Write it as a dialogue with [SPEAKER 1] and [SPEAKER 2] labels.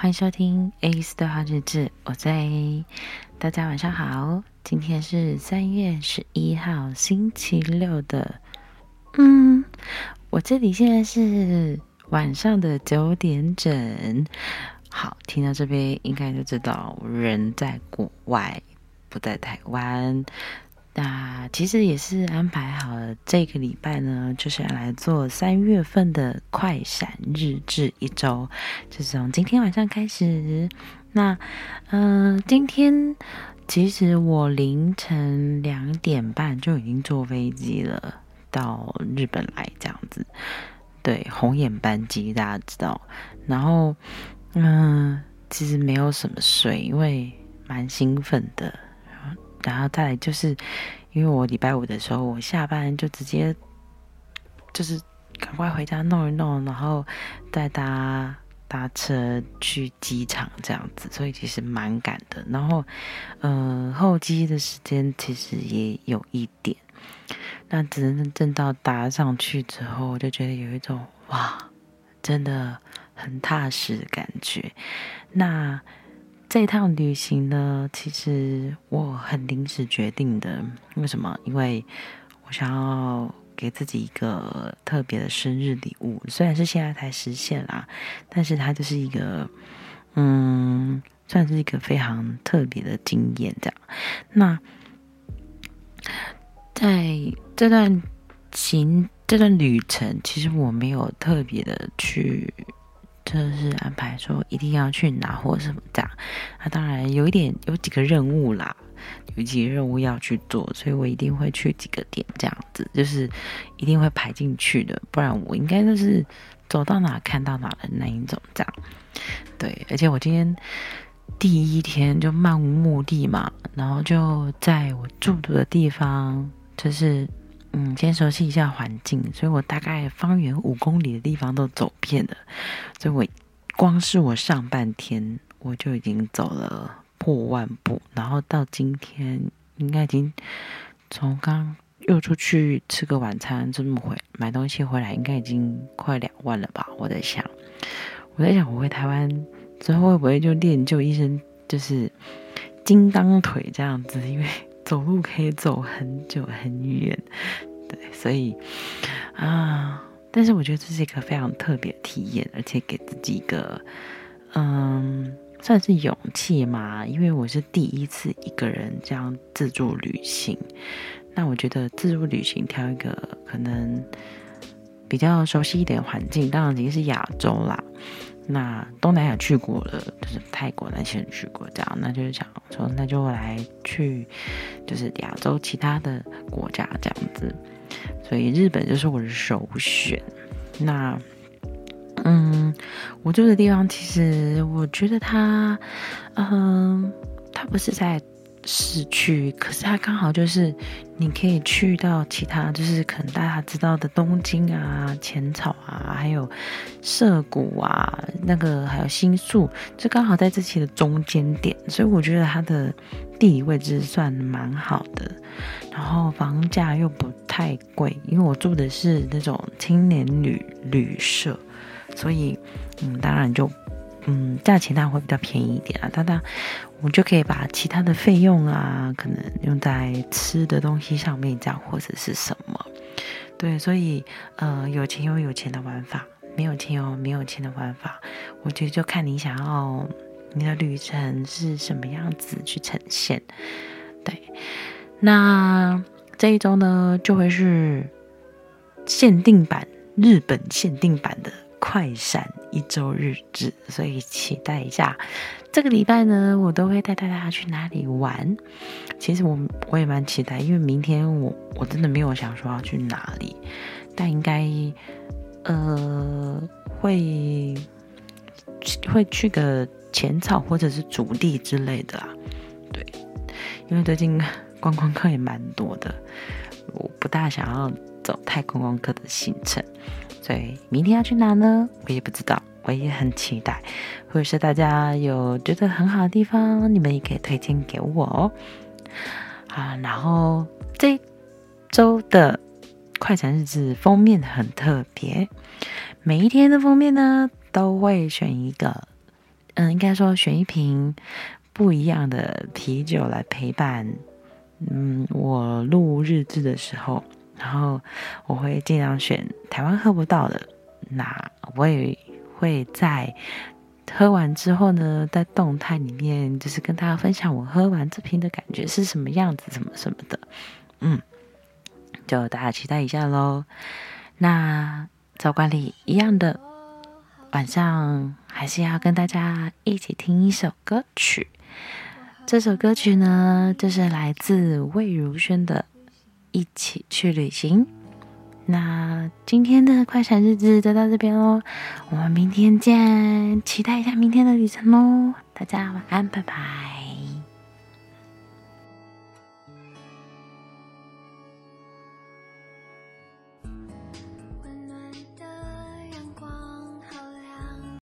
[SPEAKER 1] 欢迎收听 ACE 对话日志，我在 A，大家晚上好，今天是三月十一号星期六的，嗯，我这里现在是晚上的九点整。好，听到这边应该就知道我人在国外，不在台湾。那其实也是安排好了，这个礼拜呢，就是要来做三月份的快闪日志一周，就是从今天晚上开始。那，嗯、今天其实我凌晨两点半就已经坐飞机了，到日本来这样子。对，红眼班机大家知道。然后，嗯、其实没有什么睡，因为蛮兴奋的。然后再来就是，因为我礼拜五的时候我下班就直接就是赶快回家弄一弄，然后再搭搭车去机场这样子，所以其实蛮赶的。然后，嗯、候机的时间其实也有一点，那只能正到搭上去之后，我就觉得有一种哇，真的很踏实的感觉。那。这一趟旅行呢，其实我很临时决定的。为什么？因为我想要给自己一个特别的生日礼物，虽然是现在才实现啦，但是它就是一个，嗯，算是一个非常特别的经验。这样，那在这段行这段旅程，其实我没有特别的去。就是安排说一定要去哪或什么这样，那当然有一点有几个任务啦，有几个任务要去做，所以我一定会去几个点这样子，就是一定会排进去的，不然我应该就是走到哪看到哪的那一种这样。对，而且我今天第一天就漫无目的嘛，然后就在我住的地方，就是。嗯，先熟悉一下环境，所以我大概方圆五公里的地方都走遍了，所以我光是我上半天我就已经走了破万步，然后到今天应该已经从刚又出去吃个晚餐，这么回买东西回来，应该已经快两万了吧？我在想，我在想我回台湾之后会不会就练就一身就是金刚腿这样子，因为。走路可以走很久很远，对，所以啊，但是我觉得这是一个非常特别的体验，而且给自己一个嗯，算是勇气嘛，因为我是第一次一个人这样自助旅行。那我觉得自助旅行挑一个可能比较熟悉一点环境，当然已经是亚洲啦。那东南亚去过了，就是泰国那些人去过，这样，那就是想说，那就来去，就是亚洲其他的国家这样子。所以日本就是我的首选。那，嗯，我住的地方其实我觉得它，嗯，它不是在。市区，可是它刚好就是你可以去到其他，就是可能大家知道的东京啊、浅草啊，还有涩谷啊，那个还有新宿，就刚好在这些的中间点，所以我觉得它的地理位置算蛮好的，然后房价又不太贵，因为我住的是那种青年旅旅社，所以嗯，当然就。嗯，价钱当然会比较便宜一点啊，当然我们就可以把其他的费用啊，可能用在吃的东西上面，这样或者是什么。对，所以呃，有钱有有钱的玩法，没有钱有没有钱的玩法。我觉得就看你想要你的旅程是什么样子去呈现。对，那这一周呢，就会是限定版，日本限定版的。快闪一周日志，所以期待一下这个礼拜呢，我都会带大家去哪里玩。其实我我也蛮期待，因为明天我我真的没有想说要去哪里，但应该呃会会去个浅草或者是竹地之类的啦。对，因为最近观光客也蛮多的，我不大想要走太观光客的行程。所以，明天要去哪呢？我也不知道，我也很期待。或者是大家有觉得很好的地方，你们也可以推荐给我哦。啊，然后这周的快闪日志封面很特别，每一天的封面呢都会选一个嗯，应该说选一瓶不一样的啤酒来陪伴，嗯，我录日志的时候，然后我会尽量选台湾喝不到的，那我也会在喝完之后呢，在动态里面就是跟大家分享我喝完这瓶的感觉是什么样子，什么什么的，嗯，就大家期待一下喽。那照惯例一样的。晚上还是要跟大家一起听一首歌曲，这首歌曲呢，就是来自魏如萱的《一起去旅行》。那今天的快闪日子就到这边喽，我们明天见，期待一下明天的旅程喽，大家晚安，拜拜。